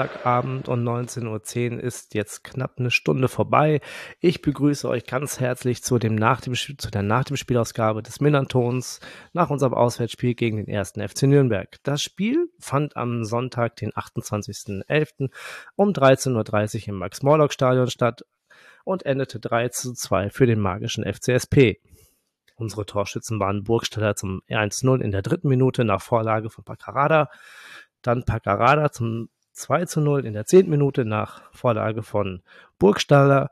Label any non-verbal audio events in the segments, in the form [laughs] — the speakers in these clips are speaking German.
ist Sonntagabend und 19.10 Uhr ist jetzt knapp eine Stunde vorbei. Ich begrüße euch ganz herzlich zu, dem nach dem, zu der nach dem Spielausgabe des Millantons nach unserem Auswärtsspiel gegen den ersten FC Nürnberg. Das Spiel fand am Sonntag, den 28.11. um 13.30 Uhr im Max-Morlock-Stadion statt und endete 3 zu 2 für den magischen FCSP. Unsere Torschützen waren Burgstaller zum 1-0 in der dritten Minute nach Vorlage von Paccarada. Dann Paccarada zum 2 zu 0 in der 10. Minute nach Vorlage von Burgstaller.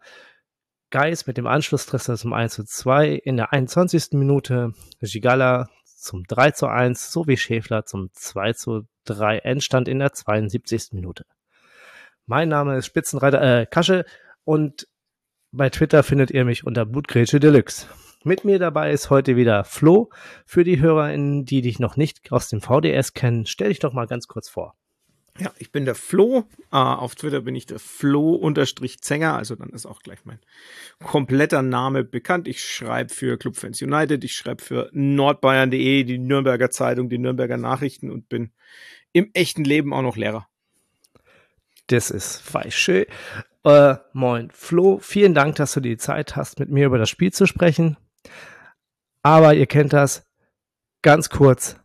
Geis mit dem Anschlusstreffer zum 1 zu 2 in der 21. Minute. Gigala zum 3 zu 1 sowie Schäfler zum 2 zu 3 Endstand in der 72. Minute. Mein Name ist Spitzenreiter äh, Kasche und bei Twitter findet ihr mich unter Blutgrätsche Deluxe. Mit mir dabei ist heute wieder Flo. Für die HörerInnen, die dich noch nicht aus dem VDS kennen, stell dich doch mal ganz kurz vor. Ja, ich bin der Flo. Uh, auf Twitter bin ich der Flo-Zenger, also dann ist auch gleich mein kompletter Name bekannt. Ich schreibe für Clubfans United, ich schreibe für nordbayern.de, die Nürnberger Zeitung, die Nürnberger Nachrichten und bin im echten Leben auch noch Lehrer. Das ist schön. Äh, moin, Flo, vielen Dank, dass du die Zeit hast, mit mir über das Spiel zu sprechen. Aber ihr kennt das. Ganz kurz.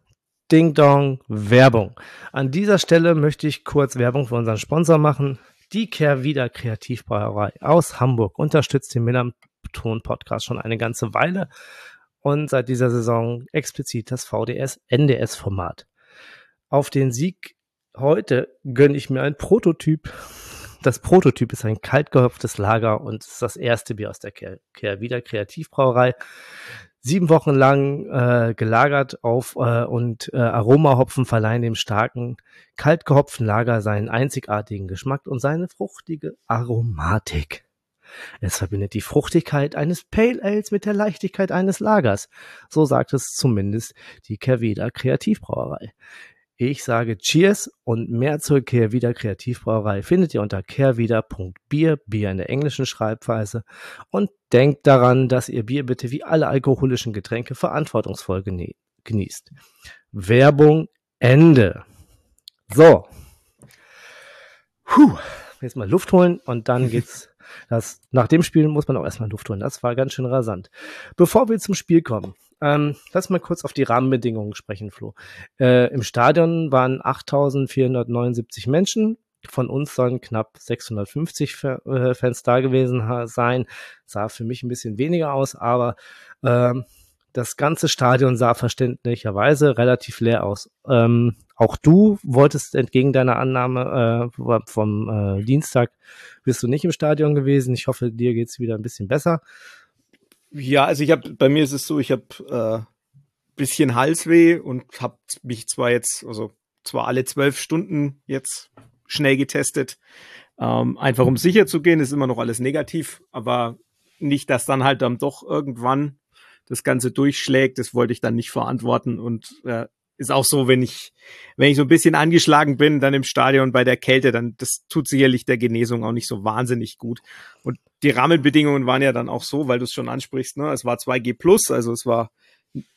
Ding Dong Werbung. An dieser Stelle möchte ich kurz Werbung für unseren Sponsor machen. Die Kehrwieder Kreativbrauerei aus Hamburg unterstützt den Millanton Podcast schon eine ganze Weile und seit dieser Saison explizit das VDS NDS Format. Auf den Sieg heute gönne ich mir ein Prototyp. Das Prototyp ist ein kaltgehopftes Lager und ist das erste Bier aus der Kehrwieder Kreativbrauerei sieben Wochen lang äh, gelagert auf äh, und äh, Aromahopfen verleihen dem starken, kalt gehopften Lager seinen einzigartigen Geschmack und seine fruchtige Aromatik. Es verbindet die Fruchtigkeit eines Pale Ales mit der Leichtigkeit eines Lagers. So sagt es zumindest die Kerveda Kreativbrauerei. Ich sage Cheers und mehr zur Kehrwieder Kreativbrauerei findet ihr unter kehrwieder.bier, Bier in der englischen Schreibweise. Und denkt daran, dass ihr Bier bitte wie alle alkoholischen Getränke verantwortungsvoll genießt. Werbung Ende. So. Puh. Jetzt mal Luft holen und dann [laughs] geht's. Das, nach dem Spiel muss man auch erstmal Luft holen. Das war ganz schön rasant. Bevor wir zum Spiel kommen, ähm, lass mal kurz auf die Rahmenbedingungen sprechen, Flo. Äh, Im Stadion waren 8.479 Menschen. Von uns sollen knapp 650 äh, Fans da gewesen sein. Sah für mich ein bisschen weniger aus, aber ähm, das ganze Stadion sah verständlicherweise relativ leer aus. Ähm, auch du wolltest entgegen deiner Annahme äh, vom äh, Dienstag, bist du nicht im Stadion gewesen. Ich hoffe, dir geht's wieder ein bisschen besser. Ja, also ich habe, bei mir ist es so, ich habe äh, bisschen Halsweh und habe mich zwar jetzt, also zwar alle zwölf Stunden jetzt schnell getestet, ähm, einfach um sicher zu gehen, ist immer noch alles negativ, aber nicht, dass dann halt dann doch irgendwann das Ganze durchschlägt, das wollte ich dann nicht verantworten und äh, ist auch so, wenn ich, wenn ich so ein bisschen angeschlagen bin, dann im Stadion bei der Kälte, dann das tut sicherlich der Genesung auch nicht so wahnsinnig gut. Und die Rahmenbedingungen waren ja dann auch so, weil du es schon ansprichst, ne? Es war 2G plus, also es war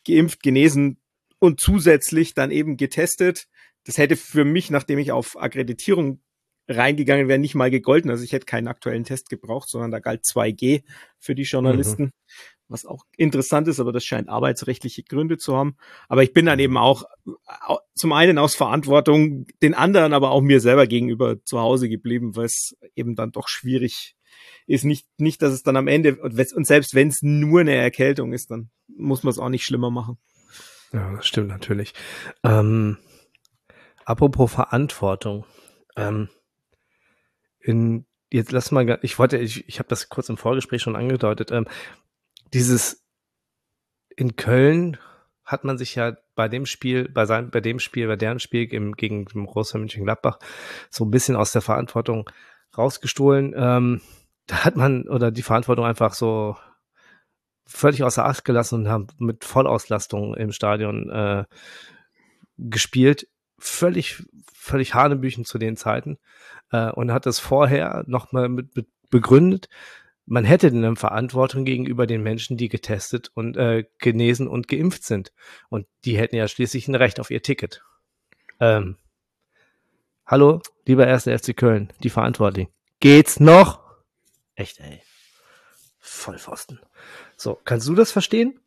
geimpft, genesen und zusätzlich dann eben getestet. Das hätte für mich, nachdem ich auf Akkreditierung reingegangen wäre, nicht mal gegolten. Also ich hätte keinen aktuellen Test gebraucht, sondern da galt 2G für die Journalisten. Mhm was auch interessant ist, aber das scheint arbeitsrechtliche Gründe zu haben. Aber ich bin dann eben auch zum einen aus Verantwortung den anderen, aber auch mir selber gegenüber zu Hause geblieben, weil es eben dann doch schwierig ist. Nicht, nicht, dass es dann am Ende, und selbst wenn es nur eine Erkältung ist, dann muss man es auch nicht schlimmer machen. Ja, das stimmt natürlich. Ähm, apropos Verantwortung. Ähm, in jetzt lass mal, ich wollte, ich, ich habe das kurz im Vorgespräch schon angedeutet. Ähm, dieses in Köln hat man sich ja bei dem Spiel, bei seinem, bei dem Spiel, bei deren Spiel im, gegen Borussia Mönchengladbach so ein bisschen aus der Verantwortung rausgestohlen. Ähm, da hat man oder die Verantwortung einfach so völlig außer Acht gelassen und haben mit Vollauslastung im Stadion äh, gespielt. Völlig, völlig Hanebüchen zu den Zeiten. äh, und hat es vorher nochmal mit, mit begründet, man hätte eine Verantwortung gegenüber den Menschen, die getestet und äh, genesen und geimpft sind. Und die hätten ja schließlich ein Recht auf ihr Ticket. Ähm, hallo, lieber erster FC Köln, die Verantwortlichen. Geht's noch? Echt, ey. Vollpfosten. So, kannst du das verstehen?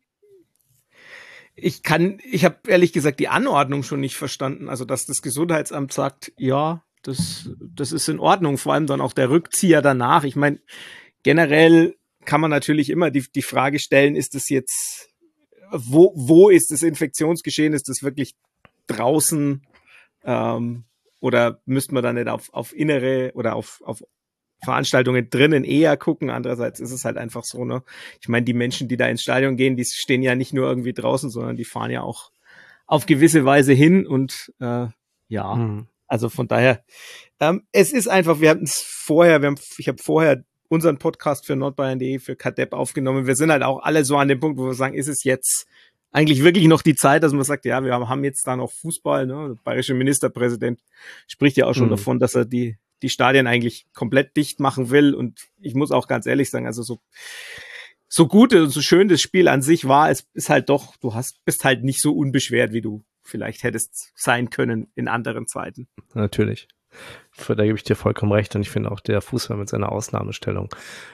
Ich kann, ich habe ehrlich gesagt die Anordnung schon nicht verstanden. Also, dass das Gesundheitsamt sagt, ja, das, das ist in Ordnung. Vor allem dann auch der Rückzieher danach. Ich meine, generell kann man natürlich immer die, die Frage stellen, ist es jetzt, wo, wo ist das Infektionsgeschehen? Ist das wirklich draußen? Ähm, oder müsste man dann nicht auf, auf innere oder auf, auf Veranstaltungen drinnen eher gucken. Andererseits ist es halt einfach so, ne? Ich meine, die Menschen, die da ins Stadion gehen, die stehen ja nicht nur irgendwie draußen, sondern die fahren ja auch auf gewisse Weise hin und äh, ja, mhm. also von daher, ähm, es ist einfach, wir hatten es vorher, wir haben, ich habe vorher unseren Podcast für nordbayern.de, für Kadepp aufgenommen. Wir sind halt auch alle so an dem Punkt, wo wir sagen, ist es jetzt eigentlich wirklich noch die Zeit, dass man sagt, ja, wir haben jetzt da noch Fußball. Ne? Der bayerische Ministerpräsident spricht ja auch schon mhm. davon, dass er die, die Stadien eigentlich komplett dicht machen will. Und ich muss auch ganz ehrlich sagen, also so, so gut und so schön das Spiel an sich war, es ist halt doch, du hast, bist halt nicht so unbeschwert, wie du vielleicht hättest sein können in anderen Zeiten. Natürlich. Da gebe ich dir vollkommen recht. Und ich finde auch der Fußball mit seiner Ausnahmestellung,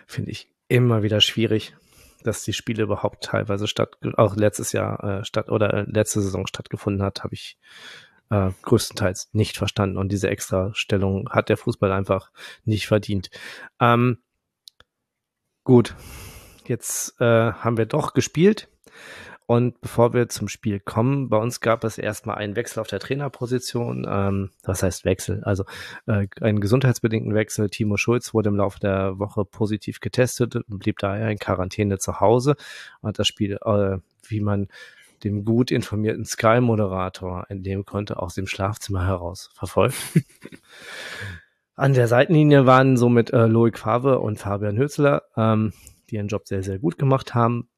finde ich immer wieder schwierig, dass die Spiele überhaupt teilweise statt, auch letztes Jahr äh, statt oder äh, letzte Saison stattgefunden hat, habe ich äh, größtenteils nicht verstanden. Und diese Extrastellung hat der Fußball einfach nicht verdient. Ähm, gut, jetzt äh, haben wir doch gespielt. Und bevor wir zum Spiel kommen, bei uns gab es erstmal einen Wechsel auf der Trainerposition. Ähm, was heißt Wechsel? Also äh, einen gesundheitsbedingten Wechsel. Timo Schulz wurde im Laufe der Woche positiv getestet und blieb daher in Quarantäne zu Hause und das Spiel, äh, wie man dem gut informierten Sky-Moderator entnehmen konnte, aus dem Schlafzimmer heraus verfolgt. [laughs] An der Seitenlinie waren somit äh, Loic Favre und Fabian Hürzler, ähm, die ihren Job sehr, sehr gut gemacht haben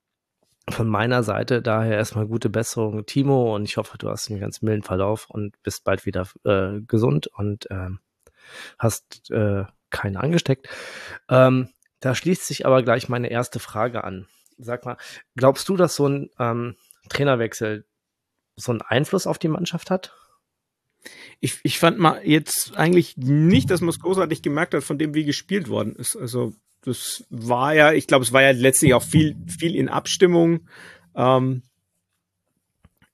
von meiner Seite daher erstmal gute Besserung, Timo, und ich hoffe, du hast einen ganz milden Verlauf und bist bald wieder äh, gesund und äh, hast äh, keinen angesteckt. Ähm, da schließt sich aber gleich meine erste Frage an. Sag mal, glaubst du, dass so ein ähm, Trainerwechsel so einen Einfluss auf die Mannschaft hat? Ich, ich fand mal jetzt eigentlich nicht, dass man es großartig gemerkt hat, von dem, wie gespielt worden ist. Also das war ja, ich glaube, es war ja letztlich auch viel, viel in Abstimmung. Ähm,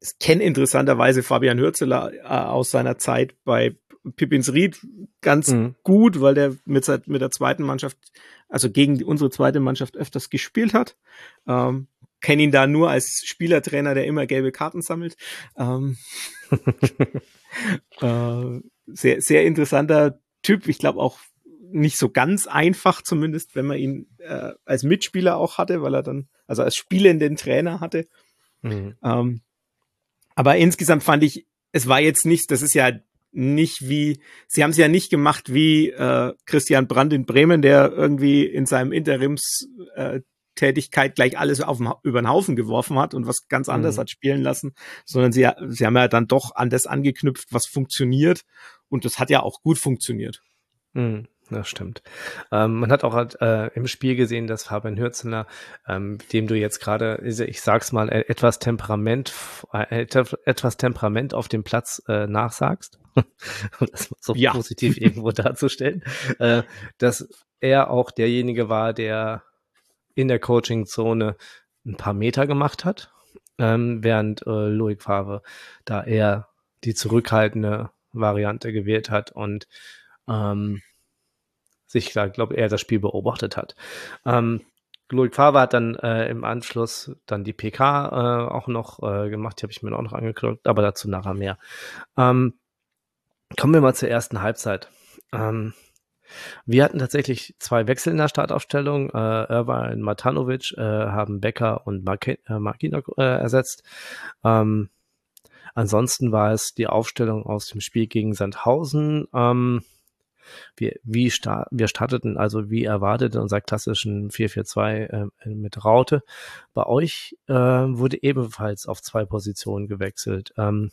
ich kenne interessanterweise Fabian Hürzeler äh, aus seiner Zeit bei Pippins Ried ganz mhm. gut, weil der mit, mit der zweiten Mannschaft, also gegen unsere zweite Mannschaft öfters gespielt hat. Ähm, kenne ihn da nur als Spielertrainer, der immer gelbe Karten sammelt. Ähm, [laughs] äh, sehr, sehr interessanter Typ. Ich glaube auch nicht so ganz einfach, zumindest wenn man ihn äh, als Mitspieler auch hatte, weil er dann, also als spielenden Trainer hatte. Mhm. Ähm, aber insgesamt fand ich, es war jetzt nicht, das ist ja nicht wie, sie haben es ja nicht gemacht wie äh, Christian Brandt in Bremen, der irgendwie in seinem Interims äh, Tätigkeit gleich alles auf den, über den Haufen geworfen hat und was ganz anderes mhm. hat spielen lassen, sondern sie, sie haben ja dann doch an das angeknüpft, was funktioniert und das hat ja auch gut funktioniert. Mhm. Das stimmt. Ähm, man hat auch äh, im Spiel gesehen, dass Fabian Hürzeler, ähm, dem du jetzt gerade, ich sag's mal, e-, etwas Temperament, äh, etwas Temperament auf dem Platz äh, nachsagst, [laughs] um das so ja. positiv irgendwo [laughs] darzustellen, äh, dass er auch derjenige war, der in der Coaching-Zone ein paar Meter gemacht hat, ähm, während äh, Loic Favre da eher die zurückhaltende Variante gewählt hat und ähm, sich, glaube er das Spiel beobachtet hat. Ähm, Loic Favre hat dann äh, im Anschluss dann die PK äh, auch noch äh, gemacht, die habe ich mir auch noch angeguckt, aber dazu nachher mehr. Ähm, kommen wir mal zur ersten Halbzeit. Ähm, wir hatten tatsächlich zwei Wechsel in der Startaufstellung. Äh, Irvine Matanovic äh, haben Becker und Marke äh, äh, ersetzt. Ähm, ansonsten war es die Aufstellung aus dem Spiel gegen Sandhausen. Ähm, wir, wie sta wir starteten also wie erwartet in unserer klassischen 4-4-2 äh, mit Raute. Bei euch äh, wurde ebenfalls auf zwei Positionen gewechselt. Ähm,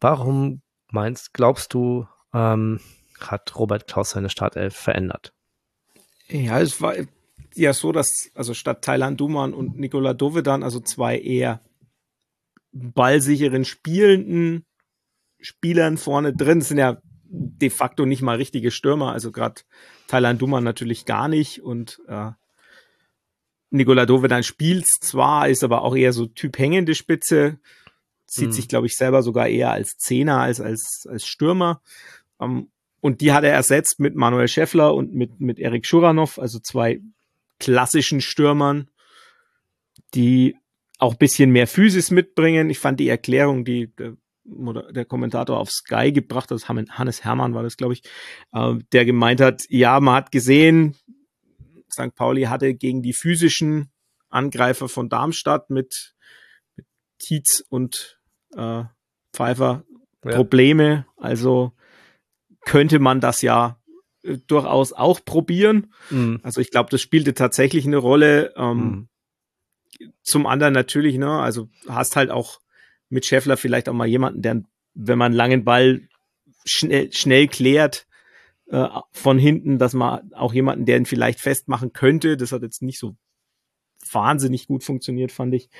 warum meinst, glaubst du, ähm, hat Robert Klaus seine Startelf verändert? Ja, es war ja so, dass also statt Thailand Duman und Nikola Dovedan, also zwei eher ballsicheren spielenden Spielern vorne drin, sind ja de facto nicht mal richtige Stürmer, also gerade Thailand Duman natürlich gar nicht und äh, Nikola Dovedan spielt zwar, ist aber auch eher so Typ hängende Spitze, sieht hm. sich, glaube ich, selber sogar eher als Zehner als als, als Stürmer. Um, ähm, und die hat er ersetzt mit Manuel Schäffler und mit, mit Erik Schuranov, also zwei klassischen Stürmern, die auch bisschen mehr Physis mitbringen. Ich fand die Erklärung, die der, Kommentator auf Sky gebracht hat, Hannes Hermann war das, glaube ich, äh, der gemeint hat, ja, man hat gesehen, St. Pauli hatte gegen die physischen Angreifer von Darmstadt mit, mit Tietz und äh, Pfeiffer ja. Probleme. Also könnte man das ja äh, durchaus auch probieren. Mhm. Also ich glaube, das spielte tatsächlich eine Rolle. Ähm, mhm. Zum anderen natürlich, ne, also hast halt auch mit Scheffler vielleicht auch mal jemanden, der, wenn man einen langen Ball schnell, schnell klärt, äh, von hinten, dass man auch jemanden, der ihn vielleicht festmachen könnte, das hat jetzt nicht so wahnsinnig gut funktioniert, fand ich.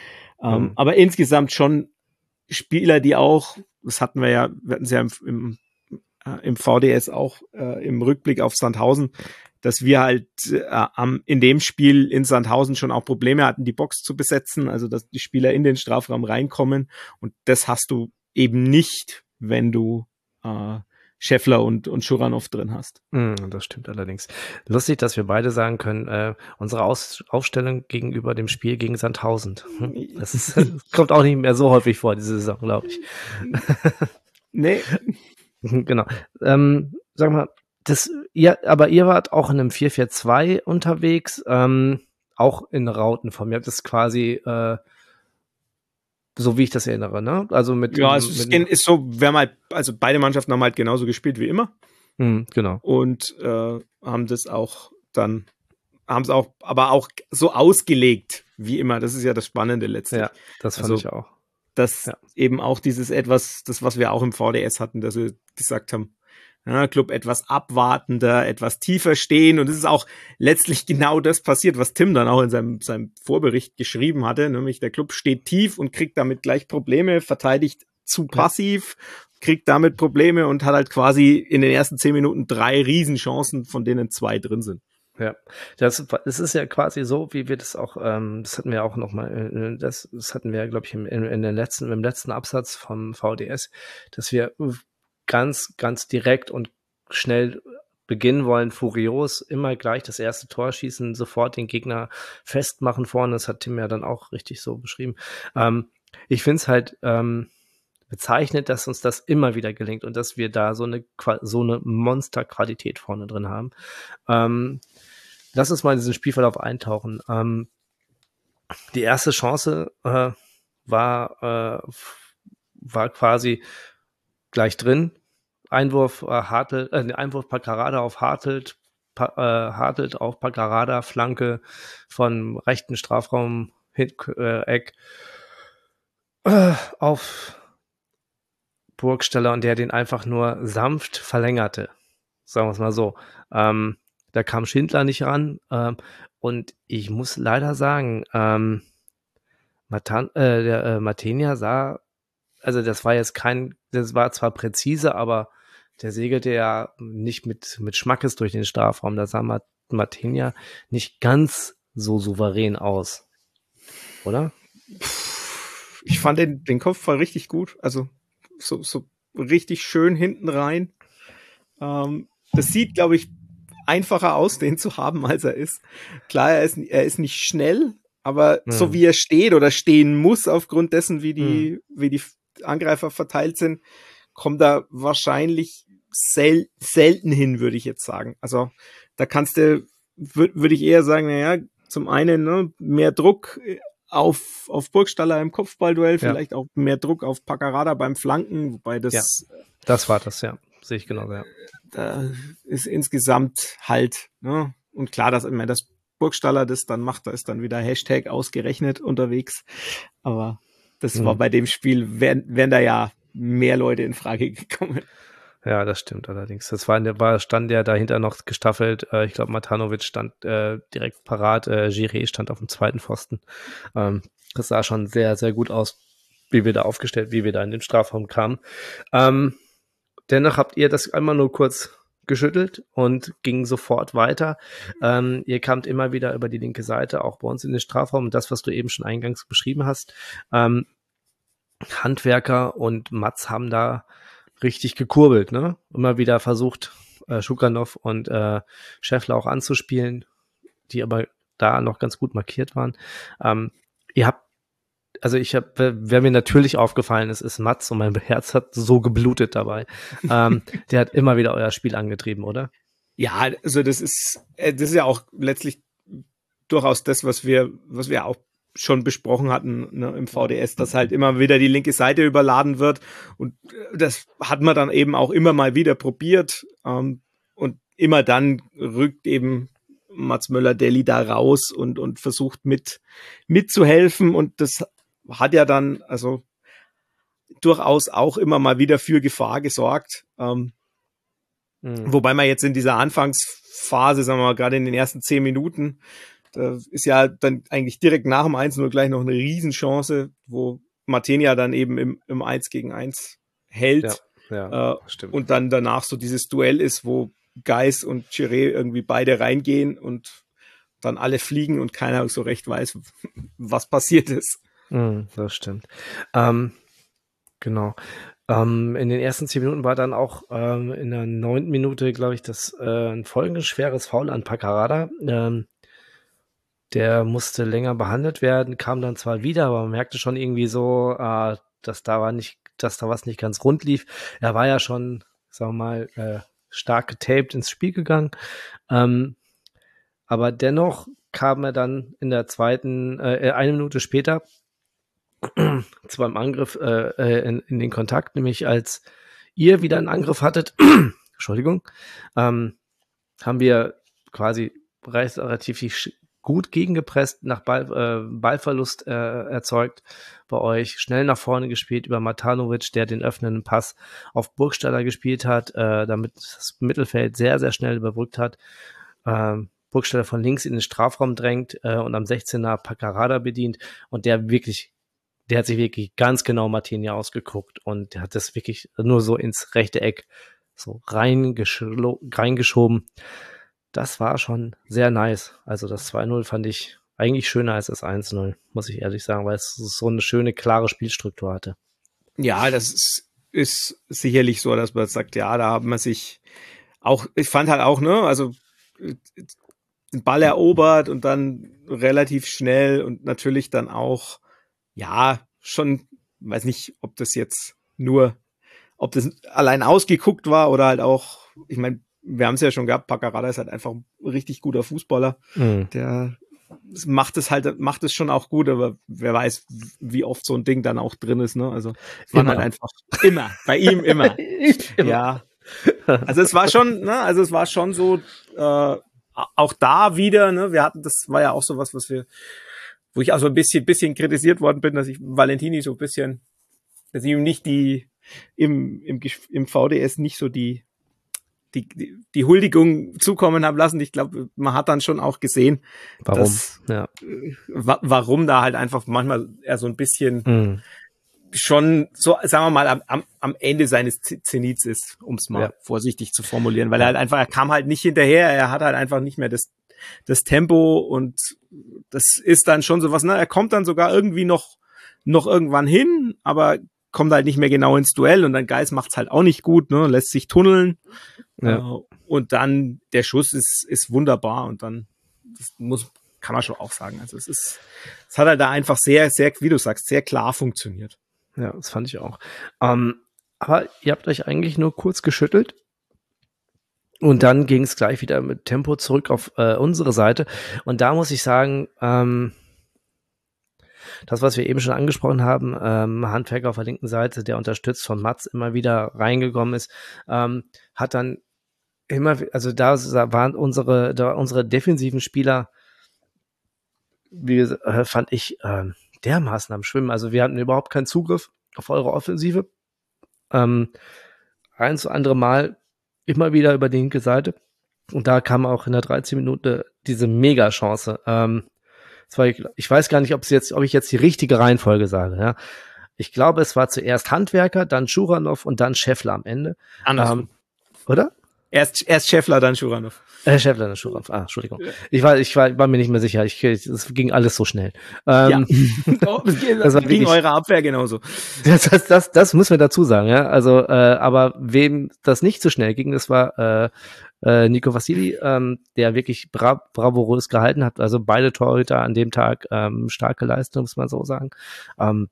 Ähm, mhm. Aber insgesamt schon Spieler, die auch, das hatten wir ja, wir hatten es ja im, im äh, im VDS auch äh, im Rückblick auf Sandhausen, dass wir halt äh, am, in dem Spiel in Sandhausen schon auch Probleme hatten, die Box zu besetzen, also dass die Spieler in den Strafraum reinkommen. Und das hast du eben nicht, wenn du äh, Scheffler und, und Schuranov drin hast. Mm, das stimmt allerdings. Lustig, dass wir beide sagen können, äh, unsere Aus Aufstellung gegenüber dem Spiel gegen Sandhausen. Hm? Das, ist, das [laughs] [laughs] kommt auch nicht mehr so häufig vor, diese Saison, glaube ich. nee. [laughs] Genau. Ähm, sag mal, das, ihr, aber ihr wart auch in einem 442 unterwegs, ähm, auch in Rautenform. Ihr habt das quasi, äh, so wie ich das erinnere, ne? Also mit. Ja, es ist, ist so, wir haben halt, also beide Mannschaften haben halt genauso gespielt wie immer. Mhm, genau. Und äh, haben das auch dann, haben es auch, aber auch so ausgelegt wie immer. Das ist ja das Spannende letztlich. Ja, das fand also, ich auch dass ja. eben auch dieses etwas, das was wir auch im VDS hatten, dass wir gesagt haben, ja, Club etwas abwartender, etwas tiefer stehen und es ist auch letztlich genau das passiert, was Tim dann auch in seinem, seinem Vorbericht geschrieben hatte, nämlich der Club steht tief und kriegt damit gleich Probleme, verteidigt zu passiv, kriegt damit Probleme und hat halt quasi in den ersten zehn Minuten drei Riesenchancen, von denen zwei drin sind. Ja, das, das ist ja quasi so, wie wir das auch, ähm, das hatten wir auch noch mal, äh, das, das hatten wir, glaube ich, im, in, in den letzten, im letzten Absatz vom VDS, dass wir ganz, ganz direkt und schnell beginnen wollen, furios, immer gleich das erste Tor schießen, sofort den Gegner festmachen vorne. Das hat Tim ja dann auch richtig so beschrieben. Ähm, ich finde es halt ähm, bezeichnet, dass uns das immer wieder gelingt und dass wir da so eine so eine Monsterqualität vorne drin haben. Ähm, lass uns mal in diesen Spielverlauf eintauchen. Ähm, die erste Chance äh, war, äh, war quasi gleich drin. Einwurf äh, Hartelt, äh, Einwurf Paccarada auf Hartelt, pa äh, Hartelt auf Paccarada, Flanke von rechten Strafraum, Hit, äh, Eck äh, auf Burgsteller und der den einfach nur sanft verlängerte. Sagen wir es mal so. Ähm, da kam Schindler nicht ran. Ähm, und ich muss leider sagen, ähm, Matan, äh, der äh, Matenia sah, also das war jetzt kein, das war zwar präzise, aber der segelte ja nicht mit, mit Schmackes durch den Strafraum. Da sah Mat Matenia nicht ganz so souverän aus. Oder? Ich fand den, den Kopfball richtig gut. Also so, so richtig schön hinten rein. Ähm, das sieht, glaube ich, einfacher aus, den zu haben, als er ist. Klar, er ist, er ist nicht schnell, aber mhm. so wie er steht oder stehen muss, aufgrund dessen, wie die, mhm. wie die Angreifer verteilt sind, kommt er wahrscheinlich sel selten hin, würde ich jetzt sagen. Also da kannst du, würde würd ich eher sagen, naja, zum einen ne, mehr Druck auf, auf Burgstaller im Kopfballduell, vielleicht ja. auch mehr Druck auf Paccarada beim Flanken, wobei das. Ja, das war das, ja. Sehe ich genau, ja da ist insgesamt halt, ne? Und klar, dass immer das Burgstaller das dann macht, da ist dann wieder Hashtag ausgerechnet unterwegs. Aber das mhm. war bei dem Spiel, wären, wären da ja mehr Leute in Frage gekommen. Ja, das stimmt allerdings. Das war, war stand ja dahinter noch gestaffelt. Äh, ich glaube, Matanovic stand äh, direkt parat. Äh, Giré stand auf dem zweiten Pfosten. Ähm, das sah schon sehr, sehr gut aus, wie wir da aufgestellt, wie wir da in den Strafraum kamen. Ähm, dennoch habt ihr das einmal nur kurz geschüttelt und ging sofort weiter. Ähm, ihr kamt immer wieder über die linke Seite, auch bei uns in den Strafraum. Das, was du eben schon eingangs beschrieben hast, ähm, Handwerker und Mats haben da richtig gekurbelt, ne? Immer wieder versucht, äh, Schukanov und äh, Scheffler auch anzuspielen, die aber da noch ganz gut markiert waren. Ähm, ihr habt, also ich habe, wer mir natürlich aufgefallen ist, ist Mats und mein Herz hat so geblutet dabei. [laughs] ähm, der hat immer wieder euer Spiel angetrieben, oder? Ja, also das ist, äh, das ist ja auch letztlich durchaus das, was wir, was wir auch schon besprochen hatten ne, im VDS, dass halt immer wieder die linke Seite überladen wird. Und äh, das hat man dann eben auch immer mal wieder probiert. Ähm, und immer dann rückt eben Mats Möller-Deli da raus und, und versucht mit, mitzuhelfen. Und das hat ja dann, also durchaus auch immer mal wieder für Gefahr gesorgt. Ähm, mhm. Wobei man jetzt in dieser Anfangsphase, sagen wir mal, gerade in den ersten zehn Minuten, da ist ja dann eigentlich direkt nach dem 1-0 gleich noch eine Riesenchance, wo Martenia dann eben im, im 1 gegen 1 hält. Ja, ja, äh, stimmt. Und dann danach so dieses Duell ist, wo Geis und Chiré irgendwie beide reingehen und dann alle fliegen und keiner so recht weiß, [laughs] was passiert ist. Mm, das stimmt. Ähm, genau. Ähm, in den ersten zehn Minuten war dann auch ähm, in der neunten Minute, glaube ich, das äh, ein folgendes schweres Foul an Pacarada. Ähm, der musste länger behandelt werden, kam dann zwar wieder, aber man merkte schon irgendwie so, äh, dass da war nicht, dass da was nicht ganz rund lief. Er war ja schon, sagen wir mal, äh, stark getaped ins Spiel gegangen. Ähm, aber dennoch kam er dann in der zweiten, äh, eine Minute später [clears throat] zwar im Angriff äh, äh, in, in den Kontakt, nämlich als ihr wieder einen Angriff hattet, [clears throat] Entschuldigung, ähm, haben wir quasi relativ gut gegengepresst, nach Ball, äh, Ballverlust äh, erzeugt bei euch, schnell nach vorne gespielt über Matanovic, der den öffnenden Pass auf Burgstaller gespielt hat, äh, damit das Mittelfeld sehr, sehr schnell überbrückt hat. Ähm, Burgstaller von links in den Strafraum drängt äh, und am 16er Paccarada bedient und der wirklich, der hat sich wirklich ganz genau Martinia ausgeguckt und der hat das wirklich nur so ins rechte Eck so reingeschoben das war schon sehr nice. Also das 2-0 fand ich eigentlich schöner als das 1-0, muss ich ehrlich sagen, weil es so eine schöne, klare Spielstruktur hatte. Ja, das ist, ist sicherlich so, dass man sagt, ja, da hat man sich auch, ich fand halt auch, ne, also den Ball erobert und dann relativ schnell und natürlich dann auch, ja, schon, weiß nicht, ob das jetzt nur, ob das allein ausgeguckt war oder halt auch, ich meine, wir haben es ja schon gehabt, Paccarada ist halt einfach ein richtig guter Fußballer. Mhm. Der macht es halt, macht es schon auch gut, aber wer weiß, wie oft so ein Ding dann auch drin ist, ne? Also es war halt einfach immer, bei ihm immer. [laughs] immer. Ja. Also es war schon, ne, also es war schon so, äh, auch da wieder, ne, wir hatten, das war ja auch so was, was wir, wo ich also ein bisschen, bisschen kritisiert worden bin, dass ich Valentini so ein bisschen, dass ich ihm nicht die, im, im, im VDS nicht so die die, die, die Huldigung zukommen haben lassen. Ich glaube, man hat dann schon auch gesehen, warum, dass, ja. Äh, wa warum da halt einfach manchmal er so ein bisschen mhm. schon so, sagen wir mal, am, am Ende seines Zenits ist, um es mal ja. vorsichtig zu formulieren, weil er halt einfach, er kam halt nicht hinterher, er hat halt einfach nicht mehr das, das Tempo und das ist dann schon sowas, ne, er kommt dann sogar irgendwie noch, noch irgendwann hin, aber kommt halt nicht mehr genau ins Duell und dann Geist macht's halt auch nicht gut, ne, lässt sich tunneln ja. Äh, und dann der Schuss ist, ist wunderbar und dann das muss, kann man schon auch sagen. Also es ist, es hat halt da einfach sehr, sehr, wie du sagst, sehr klar funktioniert. Ja, das fand ich auch. Ähm, aber ihr habt euch eigentlich nur kurz geschüttelt und dann ging es gleich wieder mit Tempo zurück auf äh, unsere Seite. Und da muss ich sagen, ähm, das, was wir eben schon angesprochen haben, ähm, Handwerker auf der linken Seite, der unterstützt von Mats immer wieder reingekommen ist, ähm, hat dann immer, also da waren unsere, da unsere defensiven Spieler, wie äh, fand ich, äh, dermaßen am Schwimmen. Also wir hatten überhaupt keinen Zugriff auf eure Offensive. Ähm, ein zu andere Mal immer wieder über die linke Seite. Und da kam auch in der 13 Minute diese Mega-Chance. Ähm, zwar, ich weiß gar nicht, ob, jetzt, ob ich jetzt die richtige Reihenfolge sage. Ja. Ich glaube, es war zuerst Handwerker, dann Schuranov und dann Scheffler am Ende. Andersrum. Ähm, oder? Erst, erst Scheffler, dann Schuranov. Äh, Scheffler, dann Schuranov. Ah, Entschuldigung. Ich war, ich war, war mir nicht mehr sicher. Ich, es ging alles so schnell. Ähm, ja. [laughs] das war gegen eure Abwehr genauso. Das, das, das, das müssen wir dazu sagen, ja. Also, äh, aber wem das nicht so schnell ging, das war äh, äh, Nico Vassili, ähm, der wirklich bra bravourös gehalten hat. Also beide Torhüter an dem Tag ähm, starke Leistung, muss man so sagen. Ähm,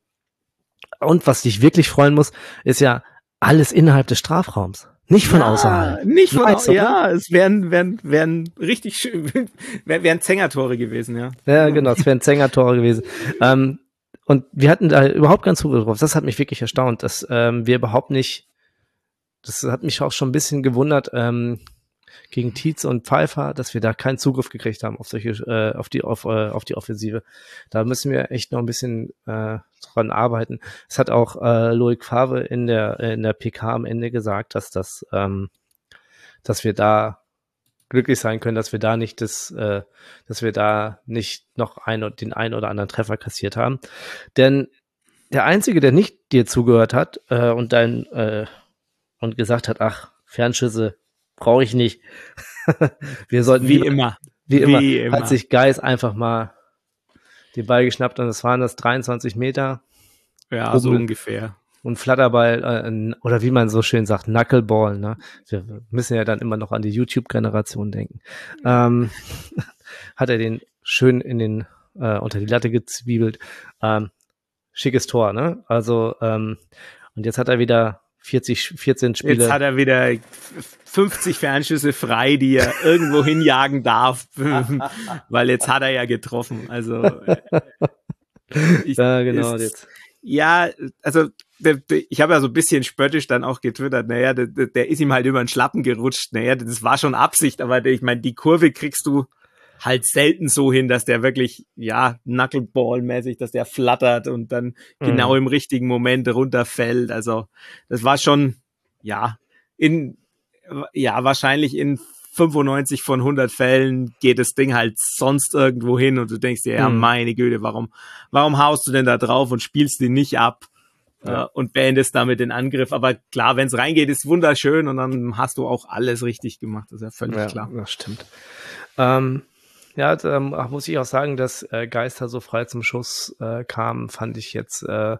und was dich wirklich freuen muss, ist ja alles innerhalb des Strafraums. Nicht von ja, außerhalb. Nicht von außerhalb. Ja, es wären, wären, wären richtig schön, [laughs] wären, wären Zängertore gewesen, ja. Ja, genau, es wären Zängertore gewesen. Ähm, und wir hatten da überhaupt keinen Zugriff drauf. Das hat mich wirklich erstaunt, dass ähm, wir überhaupt nicht, das hat mich auch schon ein bisschen gewundert, ähm, gegen Tietz und Pfeiffer, dass wir da keinen Zugriff gekriegt haben auf solche, äh, auf die, auf, äh, auf die Offensive. Da müssen wir echt noch ein bisschen äh, dran arbeiten. Es hat auch äh, Loic Favre in der, in der PK am Ende gesagt, dass das, ähm, dass wir da glücklich sein können, dass wir da nicht das, äh, dass wir da nicht noch ein, den einen oder anderen Treffer kassiert haben. Denn der Einzige, der nicht dir zugehört hat äh, und dein äh, und gesagt hat, ach, Fernschüsse brauche ich nicht. [laughs] wir sollten wie immer, wie immer, wie immer, hat sich Geis einfach mal den Ball geschnappt und es waren das 23 Meter. Ja, Oben so ungefähr. Und Flatterball, äh, oder wie man so schön sagt, Knuckleball. Ne? Wir müssen ja dann immer noch an die YouTube-Generation denken. Ähm, [laughs] hat er den schön in den äh, unter die Latte gezwiebelt. Ähm, schickes Tor, ne? Also ähm, und jetzt hat er wieder 40, 14 Spiele. Jetzt hat er wieder 50 Fernschüsse frei, die er [laughs] irgendwo hinjagen darf, [laughs] weil jetzt hat er ja getroffen. Also äh, [laughs] ich, ja, genau ist, jetzt. Ja, also ich habe ja so ein bisschen spöttisch dann auch getwittert, naja, der, der ist ihm halt über den Schlappen gerutscht. Naja, das war schon Absicht, aber ich meine, die Kurve kriegst du halt selten so hin, dass der wirklich, ja, Knuckleball-mäßig, dass der flattert und dann mhm. genau im richtigen Moment runterfällt. Also, das war schon, ja, in, ja, wahrscheinlich in 95 von 100 Fällen geht das Ding halt sonst irgendwo hin und du denkst dir, ja, mhm. meine Güte, warum, warum haust du denn da drauf und spielst den nicht ab? Ja. Äh, und beendest damit den Angriff. Aber klar, wenn es reingeht, ist wunderschön und dann hast du auch alles richtig gemacht. Das ist ja völlig ja, klar. Das stimmt. Ähm, ja, da muss ich auch sagen, dass äh, Geister so frei zum Schuss äh, kam, fand ich jetzt äh,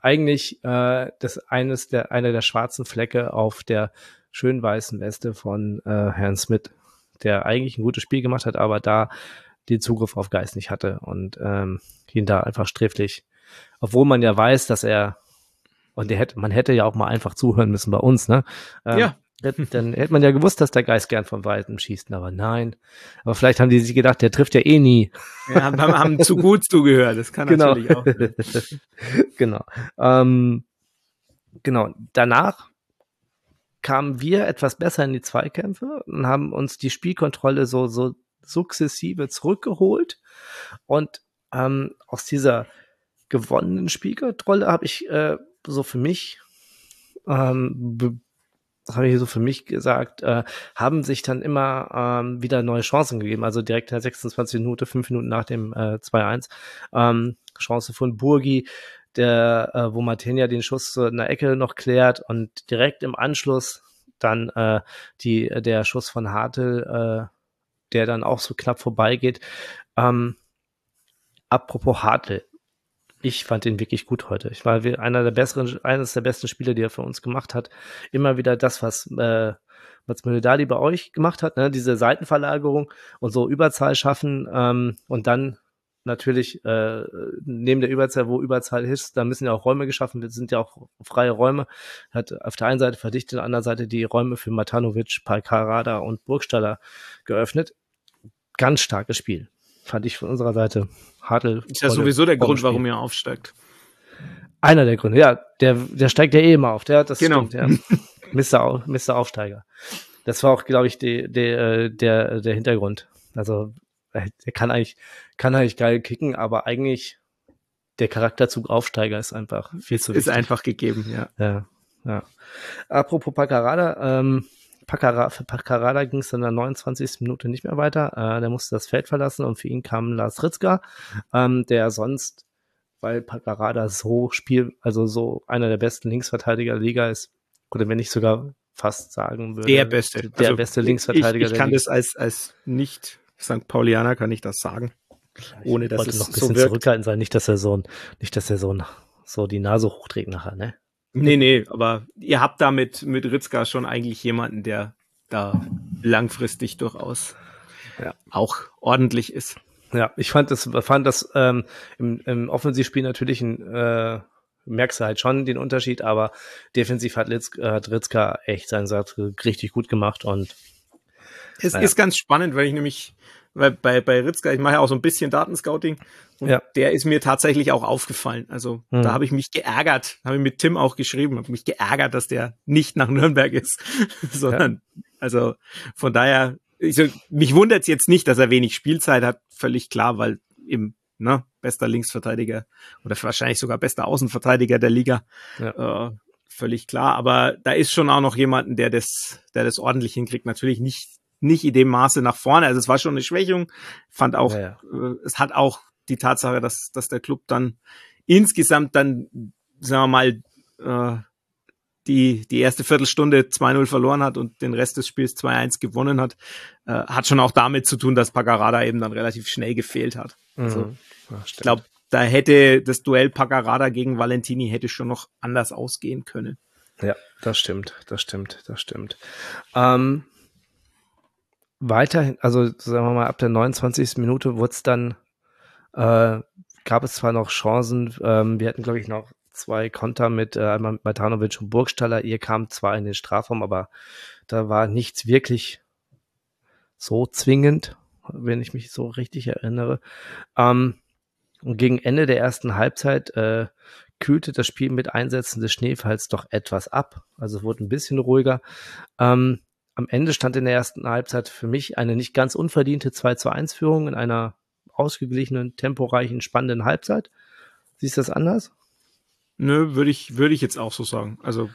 eigentlich äh, das eines der einer der schwarzen Flecke auf der schön weißen Weste von äh, Herrn Smith, der eigentlich ein gutes Spiel gemacht hat, aber da den Zugriff auf Geist nicht hatte und ähm, ihn da einfach sträflich, obwohl man ja weiß, dass er und der hätte, man hätte ja auch mal einfach zuhören müssen bei uns, ne? Ähm, ja. Dann hätte man ja gewusst, dass der Geist gern von Weitem schießt, aber nein. Aber vielleicht haben die sich gedacht, der trifft ja eh nie. Ja, haben, haben zu gut zugehört, das kann genau. natürlich auch. [laughs] genau. Ähm, genau. Danach kamen wir etwas besser in die Zweikämpfe und haben uns die Spielkontrolle so, so sukzessive zurückgeholt. Und ähm, aus dieser gewonnenen Spielkontrolle habe ich äh, so für mich ähm, das habe ich so für mich gesagt, äh, haben sich dann immer ähm, wieder neue Chancen gegeben. Also direkt in der 26 Minute, fünf Minuten nach dem äh, 2-1. Ähm, Chance von Burgi, der, äh, wo Martinia den Schuss in der Ecke noch klärt und direkt im Anschluss dann äh, die, der Schuss von Hartel, äh, der dann auch so knapp vorbeigeht. Ähm, apropos Hartel, ich fand ihn wirklich gut heute. Ich war einer der besseren, eines der besten Spiele, die er für uns gemacht hat. Immer wieder das, was äh, was Möldali bei euch gemacht hat, ne? diese Seitenverlagerung und so Überzahl schaffen ähm, und dann natürlich äh, neben der Überzahl, wo Überzahl ist, da müssen ja auch Räume geschaffen werden, sind ja auch freie Räume. Hat auf der einen Seite verdichtet, auf der anderen Seite die Räume für Matanovic, Palkarada und Burgstaller geöffnet. Ganz starkes Spiel fand ich von unserer Seite. Hartl. Ist ja sowieso der Grund, warum ihr aufsteigt. Einer der Gründe, ja. Der, der steigt ja eh immer auf. Der, das genau. stimmt, ja. [laughs] Mr. Mr. Aufsteiger. Das war auch, glaube ich, die, die, äh, der, der Hintergrund. Also, er kann eigentlich, kann eigentlich geil kicken, aber eigentlich der Charakterzug Aufsteiger ist einfach viel zu wichtig. Ist einfach gegeben, ja. Ja. Ja. Apropos Paccarada, ähm, Paccara, für Paccarada ging es in der 29. Minute nicht mehr weiter. Äh, der musste das Feld verlassen und für ihn kam Lars Ritzka, ähm, der sonst, weil Paccarada so spielt, also so einer der besten Linksverteidiger der Liga ist, oder wenn ich sogar fast sagen würde. Der beste. Der also beste Linksverteidiger. Ich, ich kann das als, als nicht St. Paulianer kann ich das sagen. Ohne dass es noch ein bisschen so zurückhaltend sein, nicht, dass er so, nicht, dass er so, so die Nase hochträgt nachher, ne? Nee, nee, aber ihr habt da mit, mit Ritzka schon eigentlich jemanden, der da langfristig durchaus ja. auch ordentlich ist. Ja, ich fand das, fand das ähm, im, im Offensivspiel natürlich ein, äh, merkst du halt schon den Unterschied, aber defensiv hat, Litz, äh, hat Ritzka echt seinen Satz richtig gut gemacht und es naja. ist ganz spannend, weil ich nämlich weil bei, bei Ritzka, ich mache ja auch so ein bisschen Datenscouting und ja. der ist mir tatsächlich auch aufgefallen. Also hm. da habe ich mich geärgert, habe ich mit Tim auch geschrieben, habe mich geärgert, dass der nicht nach Nürnberg ist, [laughs] sondern ja. also von daher, ich, mich wundert es jetzt nicht, dass er wenig Spielzeit hat, völlig klar, weil im ne, bester Linksverteidiger oder wahrscheinlich sogar bester Außenverteidiger der Liga. Ja. Äh, völlig klar, aber da ist schon auch noch jemanden, der das, der das ordentlich hinkriegt. Natürlich nicht nicht in dem Maße nach vorne. Also es war schon eine Schwächung. Fand auch, ja, ja. Äh, es hat auch die Tatsache, dass, dass der Club dann insgesamt dann, sagen wir mal, äh, die, die erste Viertelstunde 2-0 verloren hat und den Rest des Spiels 2-1 gewonnen hat, äh, hat schon auch damit zu tun, dass Pagarada eben dann relativ schnell gefehlt hat. Mhm. Also, ja, ich glaube, da hätte das Duell Pagarada gegen Valentini hätte schon noch anders ausgehen können. Ja, das stimmt, das stimmt, das stimmt. Ähm, weiterhin, also sagen wir mal, ab der 29. Minute wurde es dann, äh, gab es zwar noch Chancen, ähm, wir hatten, glaube ich, noch zwei Konter mit äh, einmal mit Matanovic und Burgstaller. Ihr kam zwar in den Strafraum, aber da war nichts wirklich so zwingend, wenn ich mich so richtig erinnere. Ähm, und gegen Ende der ersten Halbzeit äh, kühlte das Spiel mit Einsätzen des Schneefalls doch etwas ab. Also wurde ein bisschen ruhiger. Ähm, am Ende stand in der ersten Halbzeit für mich eine nicht ganz unverdiente 2 zu 1 Führung in einer ausgeglichenen, temporeichen, spannenden Halbzeit. Siehst du das anders? Nö, würde ich, würde ich jetzt auch so sagen. Also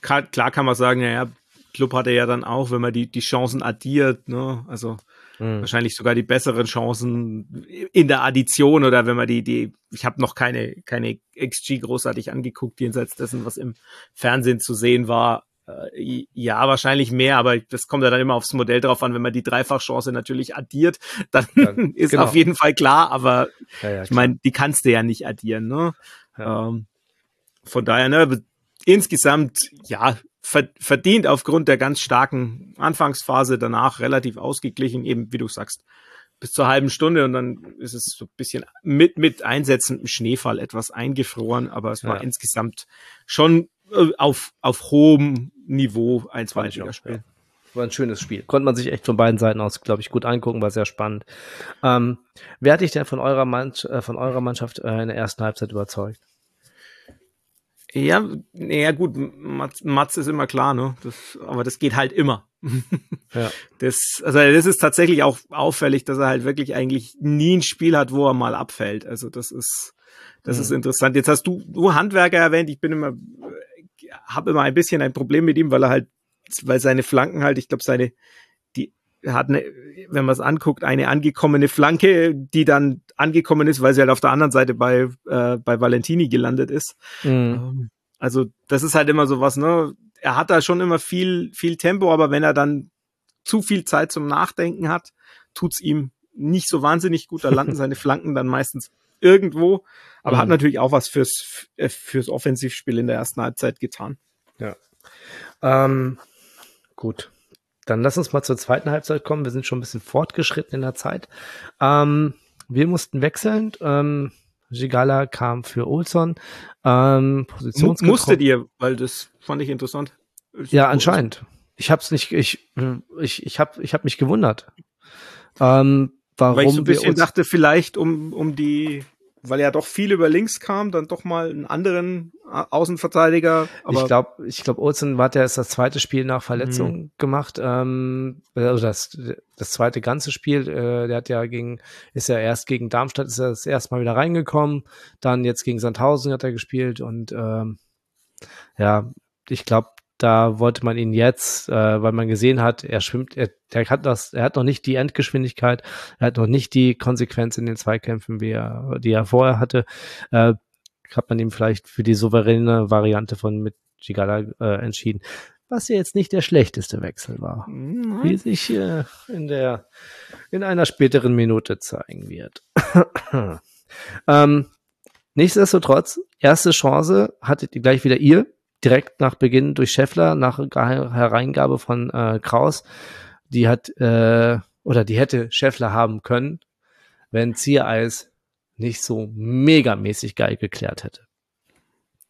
klar, klar kann man sagen, naja, Club hatte ja dann auch, wenn man die, die Chancen addiert, ne, also mhm. wahrscheinlich sogar die besseren Chancen in der Addition oder wenn man die, die, ich habe noch keine, keine XG großartig angeguckt, jenseits dessen, was im Fernsehen zu sehen war. Äh, ja, wahrscheinlich mehr, aber das kommt ja dann immer aufs Modell drauf an. Wenn man die Dreifachchance natürlich addiert, dann ja, [laughs] ist genau. auf jeden Fall klar, aber ja, ja, ich meine, die kannst du ja nicht addieren. Ne? Ähm, von daher, ne, insgesamt, ja, verdient aufgrund der ganz starken Anfangsphase danach relativ ausgeglichen, eben wie du sagst, bis zur halben Stunde und dann ist es so ein bisschen mit, mit einsetzendem Schneefall etwas eingefroren, aber es war insgesamt schon auf, auf hohem Niveau ein Zweitligaspiel. Ja. War ein schönes Spiel. Konnte man sich echt von beiden Seiten aus, glaube ich, gut angucken, war sehr spannend. Ähm, wer hat dich denn von eurer, Mannschaft, äh, von eurer Mannschaft äh, in der ersten Halbzeit überzeugt? Ja, naja, gut, Mats, Mats ist immer klar, ne? Das, aber das geht halt immer. ja. [laughs] Das, also das ist tatsächlich auch auffällig, dass er halt wirklich eigentlich nie ein Spiel hat, wo er mal abfällt. Also das ist, das mhm. ist interessant. Jetzt hast du, du Handwerker erwähnt. Ich bin immer habe immer ein bisschen ein Problem mit ihm, weil er halt, weil seine Flanken halt, ich glaube, seine, die hat eine, wenn man es anguckt, eine angekommene Flanke, die dann angekommen ist, weil sie halt auf der anderen Seite bei, äh, bei Valentini gelandet ist. Mhm. Ähm, also, das ist halt immer so was, ne? Er hat da schon immer viel, viel Tempo, aber wenn er dann zu viel Zeit zum Nachdenken hat, tut's ihm nicht so wahnsinnig gut. Da landen [laughs] seine Flanken dann meistens irgendwo, aber mhm. hat natürlich auch was fürs, äh, fürs Offensivspiel in der ersten Halbzeit getan. Ja. Ähm, gut. Dann lass uns mal zur zweiten Halbzeit kommen. Wir sind schon ein bisschen fortgeschritten in der Zeit. Ähm, wir mussten wechseln. Ähm, Gigala kam für Olson. Ähm, Musstet ihr, weil das fand ich interessant. Ja, anscheinend. Ich hab's nicht, ich, ich, ich hab, ich hab mich gewundert. Ähm, warum Weil ich so ein bisschen dachte, vielleicht um, um die, weil ja doch viel über links kam, dann doch mal einen anderen Außenverteidiger. Aber ich glaube, ich glaube, Olsen hat ja erst das zweite Spiel nach Verletzung mhm. gemacht, ähm, also das, das zweite ganze Spiel. Äh, der hat ja gegen, ist ja erst gegen Darmstadt ist er das erste Mal wieder reingekommen, dann jetzt gegen Sandhausen hat er gespielt und ähm, ja, ich glaube, da wollte man ihn jetzt, äh, weil man gesehen hat, er schwimmt, er, er hat das, er hat noch nicht die Endgeschwindigkeit, er hat noch nicht die Konsequenz in den Zweikämpfen, wie er, die er vorher hatte, äh, hat man ihm vielleicht für die souveräne Variante von mit Gigala äh, entschieden. Was ja jetzt nicht der schlechteste Wechsel war, Nein. wie sich äh, in der in einer späteren Minute zeigen wird. [clears throat] ähm, nichtsdestotrotz, erste Chance hattet ihr gleich wieder ihr, direkt nach Beginn durch Scheffler, nach Hereingabe von äh, Kraus. Die hat, äh, oder die hätte Scheffler haben können, wenn Ziereis nicht so megamäßig geil geklärt hätte.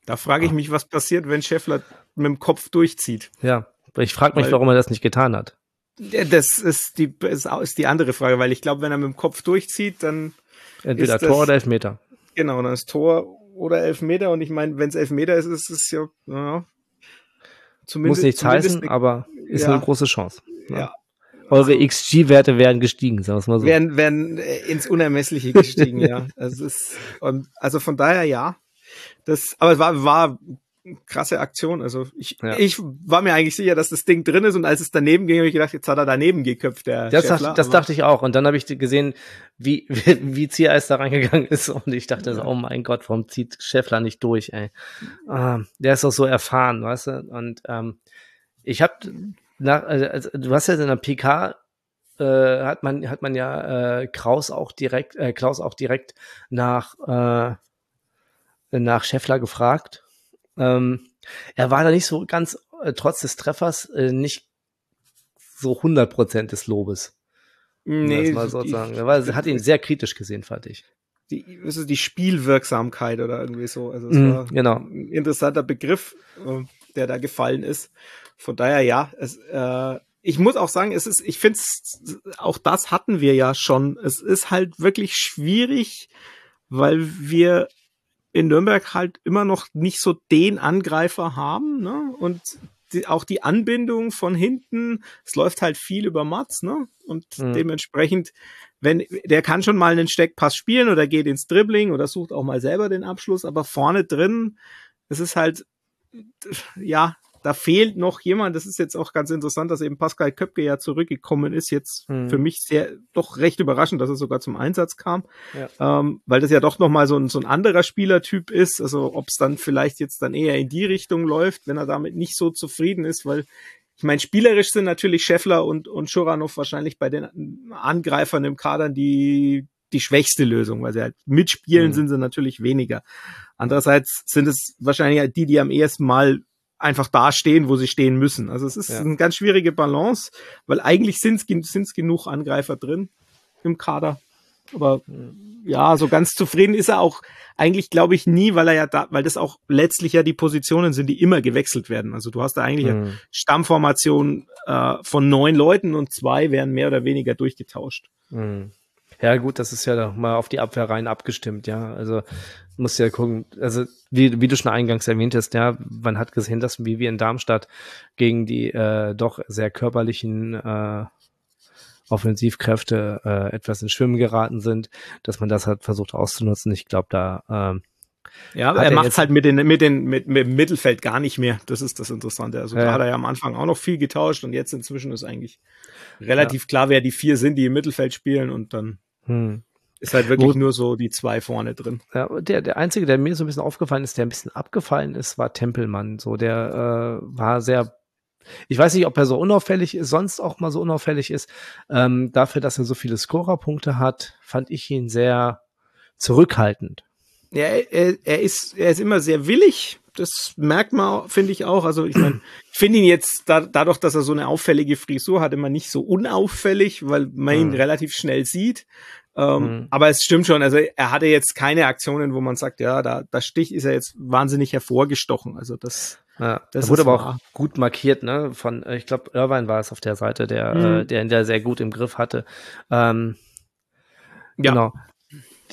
Da frage ich mich, was passiert, wenn Scheffler mit dem Kopf durchzieht. Ja, ich frage mich, Weil- warum er das nicht getan hat. Das ist die, ist die andere Frage, weil ich glaube, wenn er mit dem Kopf durchzieht, dann Entweder Ist das- Tor oder Elfmeter. genau, dann ist Tor oder Elfmeter. Und ich meine, wenn es Elfmeter ist, ist es ja, ja zumindest Muss nichts zumindest heißen, eine- aber ist Ja. eine große Chance. ne? Ja. Eure XG-Werte wären gestiegen, sagen wir es mal so. werden, werden äh, ins Unermessliche gestiegen, [laughs] ja. Also, es ist, also von daher ja. Das, aber es war, war krasse Aktion. Also ich, Ja. ich war mir eigentlich sicher, dass das Ding drin ist und als es daneben ging, habe ich gedacht, jetzt hat er daneben geköpft, der Das, Scheffler, dachte, das dachte ich auch. Und dann habe ich gesehen, wie, wie, [laughs] wie Ziereis da reingegangen ist. Und ich dachte, so, oh mein Gott, warum zieht Scheffler nicht durch, ey? Ähm, der ist doch so erfahren, weißt du? Und ähm, ich habe nach, also, also, du hast ja in der PK äh, hat man hat man ja äh, Kraus auch direkt äh, Klaus auch direkt nach äh, nach Scheffler gefragt. Ähm, er war da nicht so ganz äh, trotz des Treffers äh, nicht so 100 Prozent des Lobes. nee, das mal so die, sagen. Er war, hat ihn sehr kritisch gesehen, fand ich. die, ist die Spielwirksamkeit oder irgendwie so. Also es Mhm, war genau. ein interessanter Begriff, äh, der da gefallen ist. Von daher ja, es, äh, ich muss auch sagen, es ist, ich finde auch das hatten wir ja schon. Es ist halt wirklich schwierig, weil wir in Nürnberg halt immer noch nicht so den Angreifer haben, ne? Und die, auch die Anbindung von hinten, es läuft halt viel über Mats, ne? Und Mhm. dementsprechend, wenn, der kann schon mal einen Steckpass spielen oder geht ins Dribbling oder sucht auch mal selber den Abschluss, aber vorne drin, es ist halt, ja, da fehlt noch jemand. Das ist jetzt auch ganz interessant, dass eben Pascal Köpke ja zurückgekommen ist. Jetzt Mhm. für mich sehr, doch recht überraschend, dass er sogar zum Einsatz kam, Ja. ähm, weil das ja doch nochmal so ein, so ein anderer Spielertyp ist. Also ob es dann vielleicht jetzt dann eher in die Richtung läuft, wenn er damit nicht so zufrieden ist, weil ich meine, spielerisch sind natürlich Scheffler und, und Schuranov wahrscheinlich bei den Angreifern im Kader die, die schwächste Lösung, weil sie halt mitspielen Mhm. sind sie natürlich weniger. Andererseits sind es wahrscheinlich halt die, die am ehesten mal einfach da stehen, wo sie stehen müssen. Also es ist Ja. eine ganz schwierige Balance, weil eigentlich sind es genug Angreifer drin im Kader. Aber ja, so ganz zufrieden ist er auch eigentlich, glaube ich, nie, weil er ja da, weil das auch letztlich ja die Positionen sind, die immer gewechselt werden. Also du hast da eigentlich eine Mhm. Stammformation äh, von neun Leuten und zwei werden mehr oder weniger durchgetauscht. Mhm. Ja, gut, das ist ja doch mal auf die Abwehr rein abgestimmt, ja. Also muss ja gucken, also wie, wie du schon eingangs erwähnt hast, ja, man hat gesehen, dass wie wir in Darmstadt gegen die äh, doch sehr körperlichen äh, Offensivkräfte äh, etwas ins Schwimmen geraten sind, dass man das halt versucht auszunutzen. Ich glaube, da ähm, Ja, Hat er er macht jetzt- halt mit, den, mit, den, mit, mit dem Mittelfeld gar nicht mehr. Das ist das Interessante. Also Ja. da hat er ja am Anfang auch noch viel getauscht und jetzt inzwischen ist eigentlich relativ klar, wer die vier sind, die im Mittelfeld spielen und dann hm. ist halt wirklich Wo- nur so die zwei vorne drin. Ja, der, der einzige, der mir so ein bisschen aufgefallen ist, der ein bisschen abgefallen ist, war Tempelmann. So, der äh, war sehr. Ich weiß nicht, ob er so unauffällig ist, sonst auch mal so unauffällig ist. Ähm, dafür, dass er so viele Scorerpunkte hat, fand ich ihn sehr zurückhaltend. Ja, er, er, ist, er ist immer sehr willig. Das merkt man, finde ich auch. Also ich meine, [clears throat] ich finde ihn jetzt da, dadurch, dass er so eine auffällige Frisur hat, immer nicht so unauffällig, weil man ihn Mhm. relativ schnell sieht. Ähm, Mhm. Aber es stimmt schon. Also er hatte jetzt keine Aktionen, wo man sagt, ja, da, da Stich ist er jetzt wahnsinnig hervorgestochen. Also das, Ja, Das wurde aber wahr. auch gut markiert, ne? Von, äh, ich glaube, Irvine war es auf der Seite, der, Mhm. äh, der ihn da sehr gut im Griff hatte. Ähm, ja, Genau.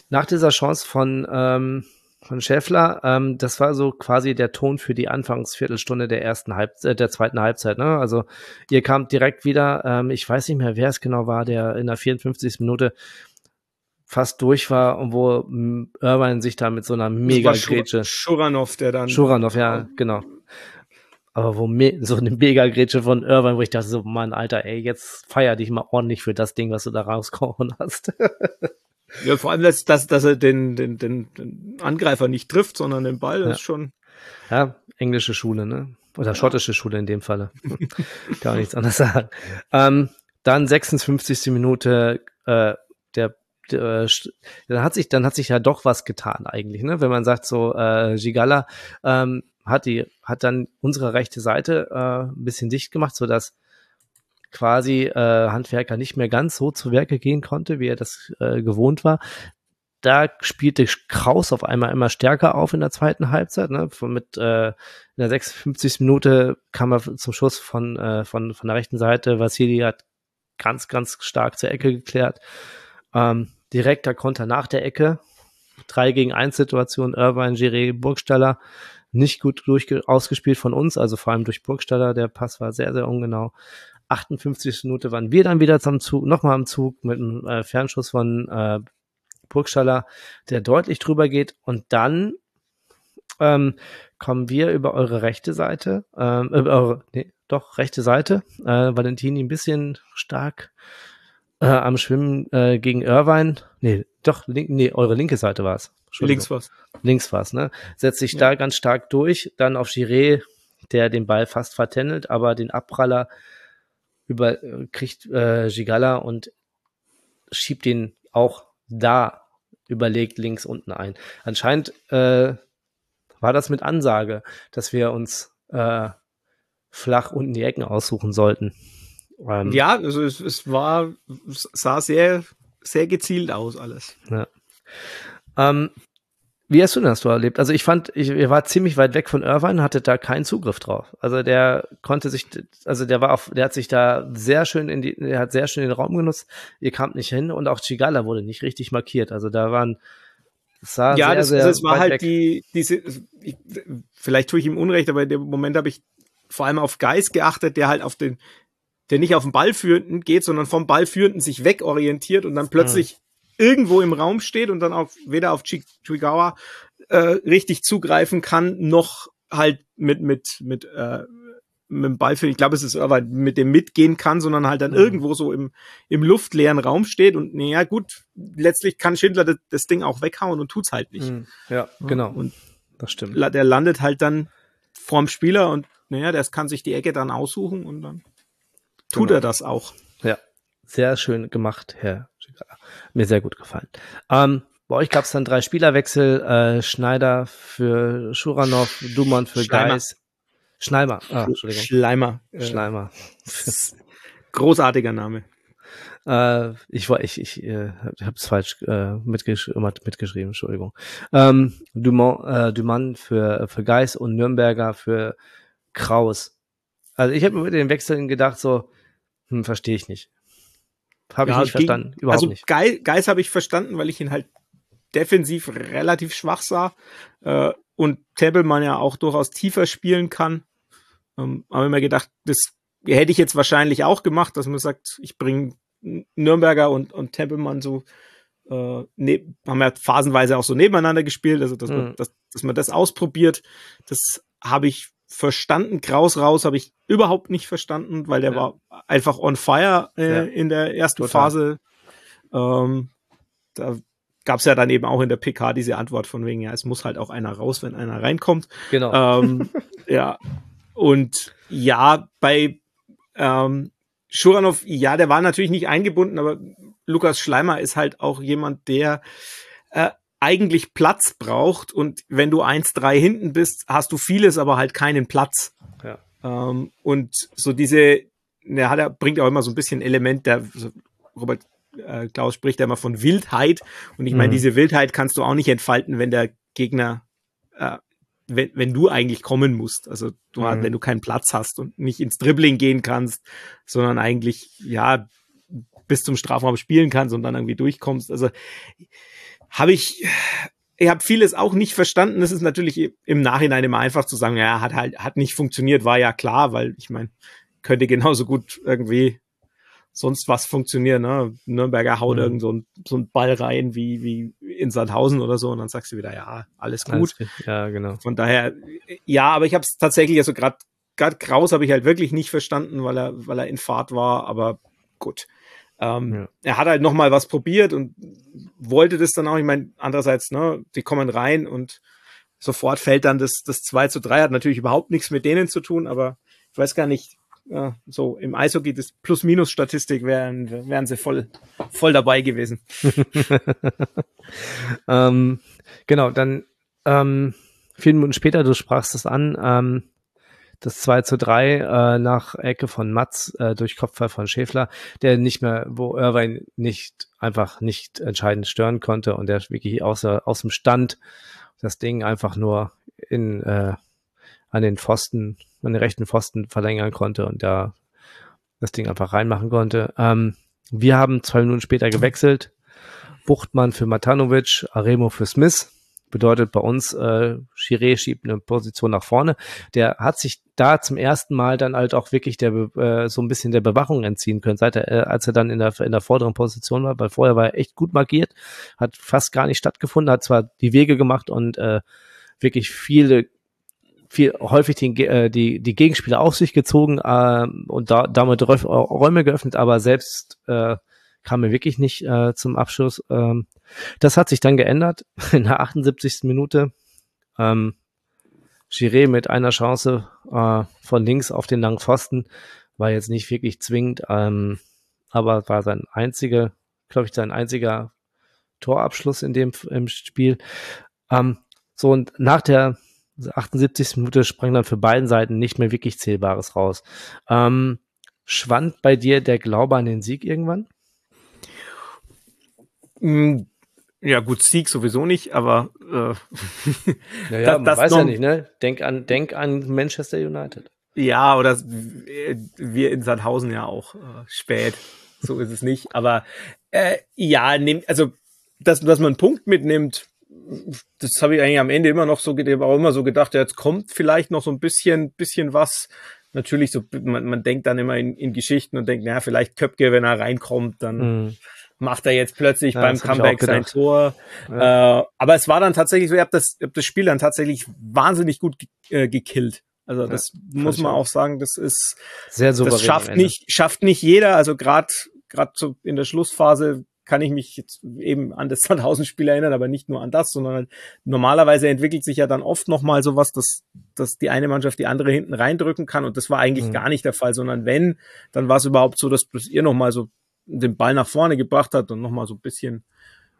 Nach dieser Chance von, ähm, von Schäffler, ähm, das war so quasi der Ton für die Anfangsviertelstunde der ersten Halb äh, der zweiten Halbzeit. Ne? Also ihr kamt direkt wieder, ähm, ich weiß nicht mehr, wer es genau war, der in der 54. Minute fast durch war und wo m, Irvine sich da mit so einer mega Grätsche Schur- Schuranov, der dann Schuranov, ja, genau. aber wo me so eine Mega-Grätsche von Irvine, wo ich dachte so, Mann, Alter, ey, jetzt feier dich mal ordentlich für das Ding, was du da rauskochen hast. [laughs] ja, vor allem, dass, dass, dass er den, den, den, den Angreifer nicht trifft, sondern den Ball, Ja. ist schon. Ja, englische Schule, ne? Oder schottische Schule in dem Falle. [laughs] Kann man nichts anderes sagen. Ähm, dann 56. Minute, äh, der, der äh, dann hat sich, dann hat sich ja doch was getan eigentlich, ne? Wenn man sagt so, äh, Gigala ähm, hat die, hat dann unsere rechte Seite äh, ein bisschen dicht gemacht, so dass quasi äh, Handwerker nicht mehr ganz so zu Werke gehen konnte, wie er das äh, gewohnt war. Da spielte Kraus auf einmal immer stärker auf in der zweiten Halbzeit. Ne? Mit äh, in der 56. Minute kam er zum Schuss von, äh, von, von der rechten Seite. Vassili hat ganz, ganz stark zur Ecke geklärt. Ähm, direkter Konter nach der Ecke. 3 gegen 1 Situation. Irvine, Giré, Burgstaller. Nicht gut durchge ausgespielt von uns, also vor allem durch Burgstaller. Der Pass war sehr, sehr ungenau. 58. Minute waren wir dann wieder zum Zug, nochmal am Zug mit einem äh, Fernschuss von äh, Burgstaller, der deutlich drüber geht. Und dann ähm, kommen wir über eure rechte Seite, ähm, über eure, nee, doch, rechte Seite. Äh, Valentini ein bisschen stark äh, am Schwimmen äh, gegen Irvine. Nee, doch, link, nee, eure linke Seite war es. Links was. Links war es, ne? Setzt sich Ja. da ganz stark durch, dann auf Giré, der den Ball fast vertändelt, aber den Abpraller über, äh, kriegt äh, Gigala und schiebt ihn auch da überlegt links unten ein. Anscheinend äh, war das mit Ansage, dass wir uns äh, flach unten die Ecken aussuchen sollten. Ähm, Ja, also es, es war, es sah sehr, sehr gezielt aus alles. Ähm, wie hast du das so erlebt? Also ich fand, ich, ihr war ziemlich weit weg von Irvine, hatte da keinen Zugriff drauf. Also der konnte sich, also der war auf, der hat sich da sehr schön in die, der hat sehr schön den Raum genutzt. Ihr kamt nicht hin und auch Chigala wurde nicht richtig markiert. Also da waren, es sah ja, sehr, das, sehr das war halt weg. die, diese, ich, vielleicht tue ich ihm Unrecht, aber in dem Moment habe ich vor allem auf Geist geachtet, der halt auf den, der nicht auf den Ballführenden geht, sondern vom Ballführenden sich wegorientiert und dann plötzlich irgendwo im Raum steht und dann auch weder auf Chi- Chigawa äh, richtig zugreifen kann, noch halt mit, mit, mit, äh, mit dem Ballführer, ich glaube, es ist aber mit dem mitgehen kann, sondern halt dann Mhm. irgendwo so im, im luftleeren Raum steht und naja, gut, letztlich kann Schindler das, das Ding auch weghauen und tut's halt nicht. Mhm. Ja, genau. Und das stimmt. der landet halt dann vorm Spieler und naja, der kann sich die Ecke dann aussuchen und dann tut Genau. er das auch. Ja, sehr schön gemacht, Herr. Mir sehr gut gefallen. Ähm, bei euch gab es dann drei Spielerwechsel. Äh, Schneider für Schuranov, Dumann für Schleimer. Geis. Schneimer. Ah, Entschuldigung. Schleimer. Äh, Schleimer. [laughs] Großartiger Name. Äh, ich war, ich, ich äh, habe es falsch äh, mitgesch mitgeschrieben, Entschuldigung. Ähm, Dumont, äh, Dumann für, für Geis und Nürnberger für Kraus. Also ich habe mir mit den Wechseln gedacht, so, hm, verstehe ich nicht. Habe ich Ja, nicht gegen- verstanden. Überhaupt also nicht. Geis, Geis habe ich verstanden, weil ich ihn halt defensiv relativ schwach sah äh, und Tempelmann ja auch durchaus tiefer spielen kann. Ähm, habe mir gedacht, das hätte ich jetzt wahrscheinlich auch gemacht, dass man sagt, ich bringe Nürnberger und, und Tempelmann so äh, ne, haben ja phasenweise auch so nebeneinander gespielt, also dass, man, Mhm. dass, dass man das ausprobiert. Das habe ich verstanden. Kraus raus habe ich überhaupt nicht verstanden, weil der Ja. war einfach on fire äh, Ja. in der ersten Total. Phase. Ähm, da gab es ja dann eben auch in der PK diese Antwort von wegen, ja, es muss halt auch einer raus, wenn einer reinkommt. Genau. Ähm, [laughs] ja. Und ja, bei ähm, Schuranov, ja, der war natürlich nicht eingebunden, aber Lukas Schleimer ist halt auch jemand, der äh, eigentlich Platz braucht und wenn du 1-3 hinten bist, hast du vieles, aber halt keinen Platz. Ja. Ähm, und so diese, der hat er bringt auch immer so ein bisschen Element, der so, Robert äh, Klaus spricht ja immer von Wildheit und ich meine, Mhm. diese Wildheit kannst du auch nicht entfalten, wenn der Gegner äh, wenn, wenn du eigentlich kommen musst, also du, Mhm. wenn du keinen Platz hast und nicht ins Dribbling gehen kannst, sondern eigentlich, ja, bis zum Strafraum spielen kannst und dann irgendwie durchkommst. Also habe ich, ich habe vieles auch nicht verstanden. Es ist natürlich im Nachhinein immer einfach zu sagen, ja, hat halt, hat nicht funktioniert, war ja klar, weil ich meine, könnte genauso gut irgendwie sonst was funktionieren. Ne? Nürnberger haut Mhm. irgend so ein, so ein Ball rein wie, wie in Sandhausen oder so und dann sagst du wieder, ja, alles gut. Alles. Ja, genau. Von daher, ja, aber ich habe es tatsächlich, also gerade gerade Kraus habe ich halt wirklich nicht verstanden, weil er, weil er in Fahrt war, aber gut. Ähm, ja. Er hat halt noch mal was probiert und wollte das dann auch. Ich meine, andererseits, ne, die kommen rein und sofort fällt dann das, das 2 zu 3, hat natürlich überhaupt nichts mit denen zu tun, aber ich weiß gar nicht, ja, so im Eishockey, das Plus-Minus-Statistik wären, wären sie voll, voll dabei gewesen. [laughs] ähm, genau, dann ähm, vier Minuten später, du sprachst es an, ähm, das 2 zu 3 äh, nach Ecke von Matz äh, durch Kopfball von Schäfler, der nicht mehr, wo Irvine nicht einfach nicht entscheidend stören konnte und der wirklich außer, aus dem Stand das Ding einfach nur in äh, an den Pfosten, an den rechten Pfosten verlängern konnte und da das Ding einfach reinmachen konnte. Ähm, wir haben zwei Minuten später gewechselt. Buchtmann für Matanovic, Aremo für Smith. Bedeutet bei uns, äh, Chiré schiebt eine Position nach vorne. Der hat sich da zum ersten Mal dann halt auch wirklich der, äh, so ein bisschen der Bewachung entziehen können, seit er, äh, als er dann in der, in der vorderen Position war, weil vorher war er echt gut markiert, hat fast gar nicht stattgefunden, hat zwar die Wege gemacht und äh, wirklich viele viel häufig die, äh, die, die Gegenspieler auf sich gezogen äh, und da, damit Räume geöffnet, aber selbst äh, kam er wirklich nicht äh, zum Abschluss. Ähm, das hat sich dann geändert [laughs] in der 78. Minute. Ähm, Giré mit einer Chance äh, von links auf den langen Pfosten war jetzt nicht wirklich zwingend, ähm, aber war sein einziger, glaube ich, sein einziger Torabschluss in dem im Spiel. Ähm, so und nach der 78. Minute sprang dann für beiden Seiten nicht mehr wirklich Zählbares raus. Ähm, schwand bei dir der Glaube an den Sieg irgendwann? Mm, ja, gut, Sieg sowieso nicht, aber äh, [laughs] naja, das, das weiß ja nicht, ne? Denk an, denk an Manchester United. Ja, oder wir in Sandhausen ja auch äh, spät. So ist es nicht. Aber äh, ja, nehm, also dass, dass man einen Punkt mitnimmt, das habe ich eigentlich am Ende immer noch so, auch immer so gedacht, ja, jetzt kommt vielleicht noch so ein bisschen, bisschen was. Natürlich so, man, man denkt dann immer in, in Geschichten und denkt, naja, vielleicht Köpke, wenn er reinkommt, dann mm. Macht er jetzt plötzlich ja, beim Comeback sein Tor. Ja. Äh, aber es war dann tatsächlich so, ich habe das, hab das Spiel dann tatsächlich wahnsinnig gut äh, gekillt. Also das ja, muss man auch sagen, das ist sehr souverän. Das schafft nicht, schafft nicht jeder. Also gerade gerade so in der Schlussphase kann ich mich jetzt eben an das [laughs] Sandhausen-Spiel erinnern, aber nicht nur an das, sondern halt normalerweise entwickelt sich ja dann oft nochmal sowas, dass, dass die eine Mannschaft die andere hinten reindrücken kann und das war eigentlich mhm. gar nicht der Fall, sondern wenn, dann war es überhaupt so, dass, dass ihr nochmal so den Ball nach vorne gebracht hat und nochmal so ein bisschen,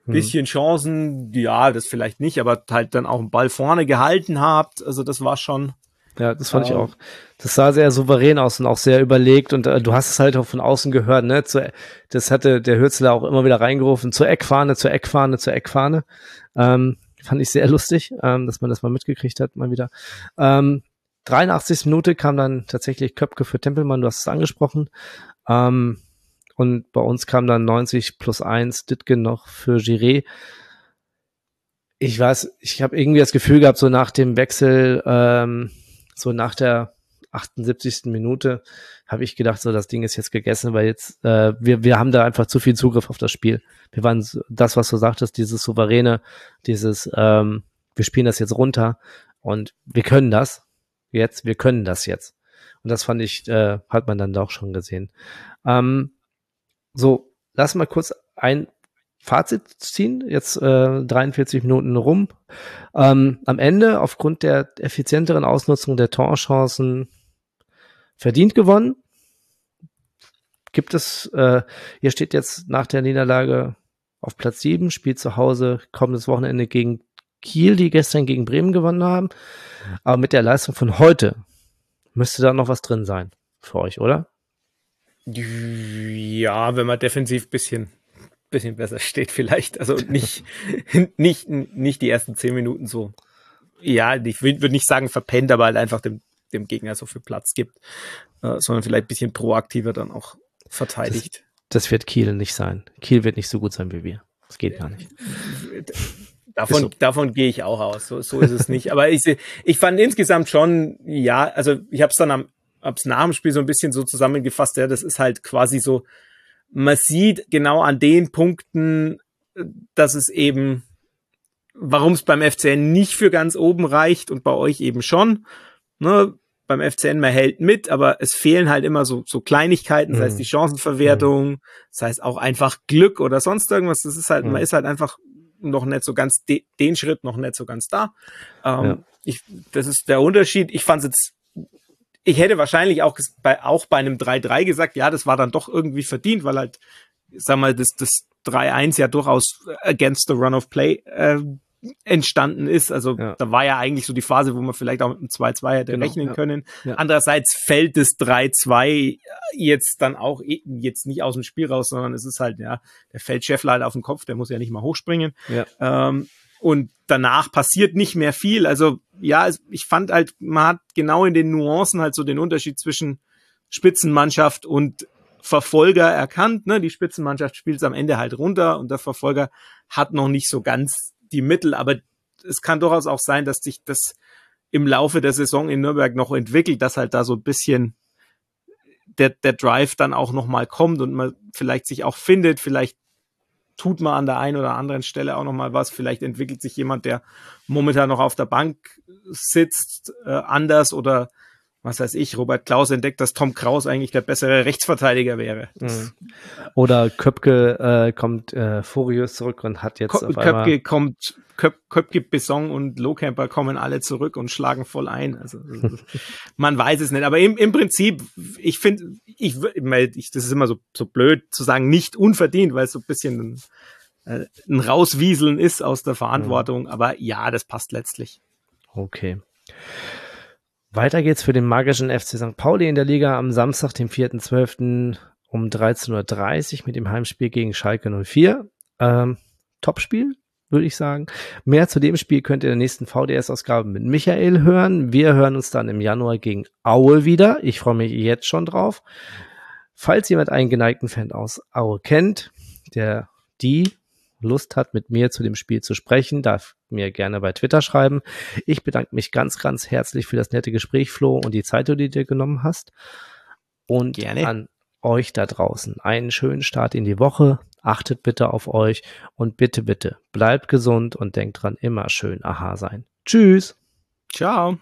mhm. bisschen Chancen, ja, das vielleicht nicht, aber halt dann auch einen Ball vorne gehalten habt, also das war schon, ja, das fand um, ich auch. Das sah sehr souverän aus und auch sehr überlegt und äh, du hast es halt auch von außen gehört, ne? Zu, das hatte der Hürzler auch immer wieder reingerufen, zur Eckfahne, zur Eckfahne, zur Eckfahne. Ähm, fand ich sehr lustig, ähm, dass man das mal mitgekriegt hat, mal wieder. Ähm, 83. Minute kam dann tatsächlich Köpke für Tempelmann, du hast es angesprochen. Ähm, und bei uns kam dann 90 plus 1 Ditgen noch für Giré ich weiß, ich habe irgendwie das Gefühl gehabt, so nach dem Wechsel, ähm, so nach der 78. Minute habe ich gedacht, so das Ding ist jetzt gegessen, weil jetzt äh, wir wir haben da einfach zu viel Zugriff auf das Spiel. Wir waren das, was du sagtest, dieses souveräne, dieses ähm, wir spielen das jetzt runter und wir können das jetzt, wir können das jetzt. Und das fand ich, äh, hat man dann doch schon gesehen. Ähm, so, lass mal kurz ein Fazit ziehen. Jetzt äh, 43 Minuten rum. Ähm, am Ende, aufgrund der effizienteren Ausnutzung der Torchancen, verdient gewonnen. Gibt es, äh, hier steht jetzt nach der Niederlage auf Platz 7, spielt zu Hause kommendes Wochenende gegen Kiel, die gestern gegen Bremen gewonnen haben. Aber mit der Leistung von heute müsste da noch was drin sein für euch, oder? Ja, wenn man defensiv bisschen bisschen besser steht vielleicht. Also nicht, [laughs] nicht, nicht die ersten zehn Minuten so. Ja, ich würde nicht sagen verpennt, aber halt einfach dem, dem Gegner so viel Platz gibt, äh, sondern vielleicht ein bisschen proaktiver dann auch verteidigt. Das, das, wird Kiel nicht sein. Kiel wird nicht so gut sein wie wir. Das geht gar nicht. [laughs] Davon, so. davon gehe ich auch aus. So, so ist es nicht. Aber ich, ich fand insgesamt schon, ja, also ich habe es dann am, hab's nach dem Spiel so ein bisschen so zusammengefasst, ja, das ist halt quasi so man sieht genau an den Punkten, dass es eben, warum es beim FCN nicht für ganz oben reicht und bei euch eben schon. Ne? beim FCN, man hält mit, aber es fehlen halt immer so, so Kleinigkeiten, mhm. sei es die Chancenverwertung, mhm. sei es auch einfach Glück oder sonst irgendwas. Das ist halt, mhm. man ist halt einfach noch nicht so ganz de den Schritt noch nicht so ganz da. Ähm, ja. ich, das ist der Unterschied. Ich fand es jetzt, ich hätte wahrscheinlich auch bei, auch bei einem 3-3 gesagt, ja, das war dann doch irgendwie verdient, weil halt, sag mal, das, das 3-1 ja durchaus against the run of play äh, entstanden ist. Also ja. da war ja eigentlich so die Phase, wo man vielleicht auch mit einem 2-2 hätte genau, rechnen ja. können. Ja. Andererseits fällt das 3-2 jetzt dann auch e, jetzt nicht aus dem Spiel raus, sondern es ist halt, ja, der fällt Scheffler halt auf den Kopf, der muss ja nicht mal hochspringen. Ähm, und danach passiert nicht mehr viel. Also ja, ich fand halt, man hat genau in den Nuancen halt so den Unterschied zwischen Spitzenmannschaft und Verfolger erkannt. Ne? Die Spitzenmannschaft spielt es am Ende halt runter und der Verfolger hat noch nicht so ganz die Mittel, aber es kann durchaus auch sein, dass sich das im Laufe der Saison in Nürnberg noch entwickelt, dass halt da so ein bisschen der, der Drive dann auch nochmal kommt und man vielleicht sich auch findet, vielleicht tut man an der einen oder anderen Stelle auch nochmal was, vielleicht entwickelt sich jemand, der momentan noch auf der Bank sitzt, äh, anders oder was weiß ich, Robert Klaus entdeckt, dass Tom Kraus eigentlich der bessere Rechtsverteidiger wäre. Mhm. Oder Köpke äh, kommt äh, furios zurück und hat jetzt Kö auf Köpke kommt, Köp Köpke, Besson und Lohkemper kommen alle zurück und schlagen voll ein. Also [laughs] man weiß es nicht. Aber im, im Prinzip, ich finde, ich, ich, das ist immer so, so blöd zu sagen, nicht unverdient, weil es so ein bisschen ein, äh, ein Rauswieseln ist aus der Verantwortung. Mhm. Aber ja, das passt letztlich. Okay. Weiter geht's für den magischen FC St. Pauli in der Liga am Samstag, dem 4.12. um 13.30 Uhr mit dem Heimspiel gegen Schalke 04. Ähm, Topspiel, würde ich sagen. Mehr zu dem Spiel könnt ihr in der nächsten VDS-Ausgabe mit Michael hören. Wir hören uns dann im Januar gegen Aue wieder. Ich freue mich jetzt schon drauf. Falls jemand einen geneigten Fan aus Aue kennt, der die Lust hat, mit mir zu dem Spiel zu sprechen, darf mir gerne bei Twitter schreiben. Ich bedanke mich ganz, ganz herzlich für das nette Gespräch, Flo, und die Zeit, die du dir genommen hast. Und gerne. an euch da draußen einen schönen Start in die Woche. Achtet bitte auf euch und bitte, bitte bleibt gesund und denkt dran, immer schön aha sein. Tschüss. Ciao.